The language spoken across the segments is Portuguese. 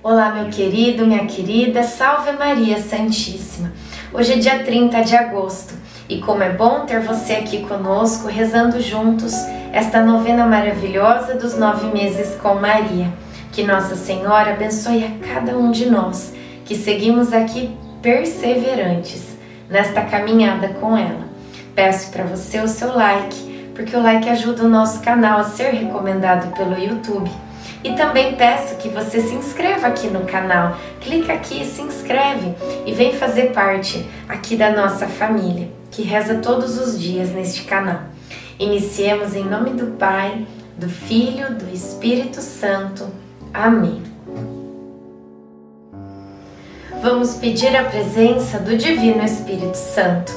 Olá, meu querido, minha querida, salve Maria Santíssima. Hoje é dia 30 de agosto e como é bom ter você aqui conosco, rezando juntos esta novena maravilhosa dos nove meses com Maria. Que Nossa Senhora abençoe a cada um de nós que seguimos aqui perseverantes nesta caminhada com ela. Peço para você o seu like, porque o like ajuda o nosso canal a ser recomendado pelo YouTube e também peço que você se inscreva aqui no canal. Clica aqui, se inscreve e vem fazer parte aqui da nossa família, que reza todos os dias neste canal. Iniciemos em nome do Pai, do Filho, do Espírito Santo. Amém. Vamos pedir a presença do Divino Espírito Santo.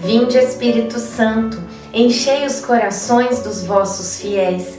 Vinde, Espírito Santo, enchei os corações dos vossos fiéis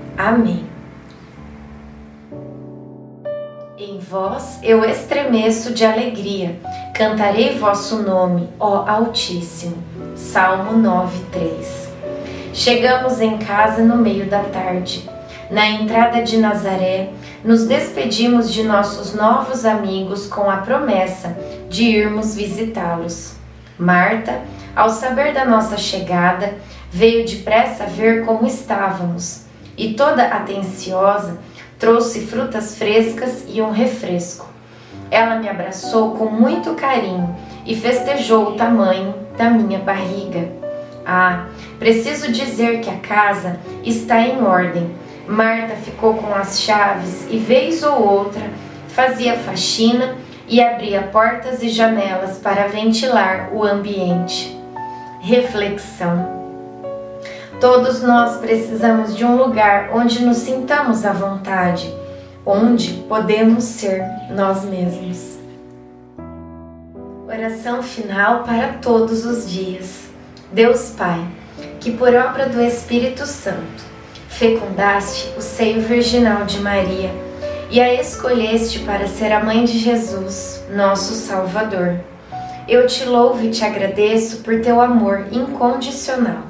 Amém. Em vós eu estremeço de alegria, cantarei vosso nome, ó Altíssimo. Salmo 9:3. Chegamos em casa no meio da tarde. Na entrada de Nazaré, nos despedimos de nossos novos amigos com a promessa de irmos visitá-los. Marta, ao saber da nossa chegada, veio depressa ver como estávamos e toda atenciosa trouxe frutas frescas e um refresco. Ela me abraçou com muito carinho e festejou o tamanho da minha barriga. Ah, preciso dizer que a casa está em ordem. Marta ficou com as chaves e, vez ou outra, fazia faxina e abria portas e janelas para ventilar o ambiente. Reflexão. Todos nós precisamos de um lugar onde nos sintamos à vontade, onde podemos ser nós mesmos. Oração final para todos os dias. Deus Pai, que por obra do Espírito Santo fecundaste o seio virginal de Maria e a escolheste para ser a mãe de Jesus, nosso Salvador. Eu te louvo e te agradeço por teu amor incondicional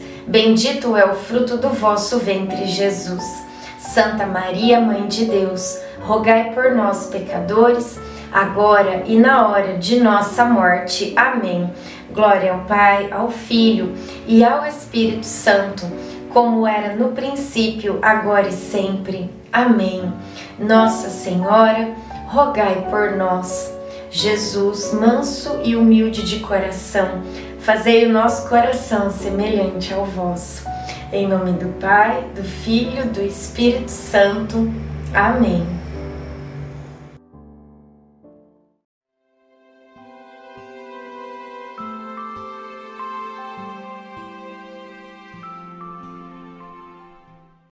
bendito é o fruto do vosso ventre, Jesus. Santa Maria, Mãe de Deus, rogai por nós, pecadores, agora e na hora de nossa morte. Amém. Glória ao Pai, ao Filho e ao Espírito Santo, como era no princípio, agora e sempre. Amém. Nossa Senhora, rogai por nós. Jesus, manso e humilde de coração, fazei o nosso coração semelhante ao vosso. Em nome do Pai, do Filho, do Espírito Santo. Amém.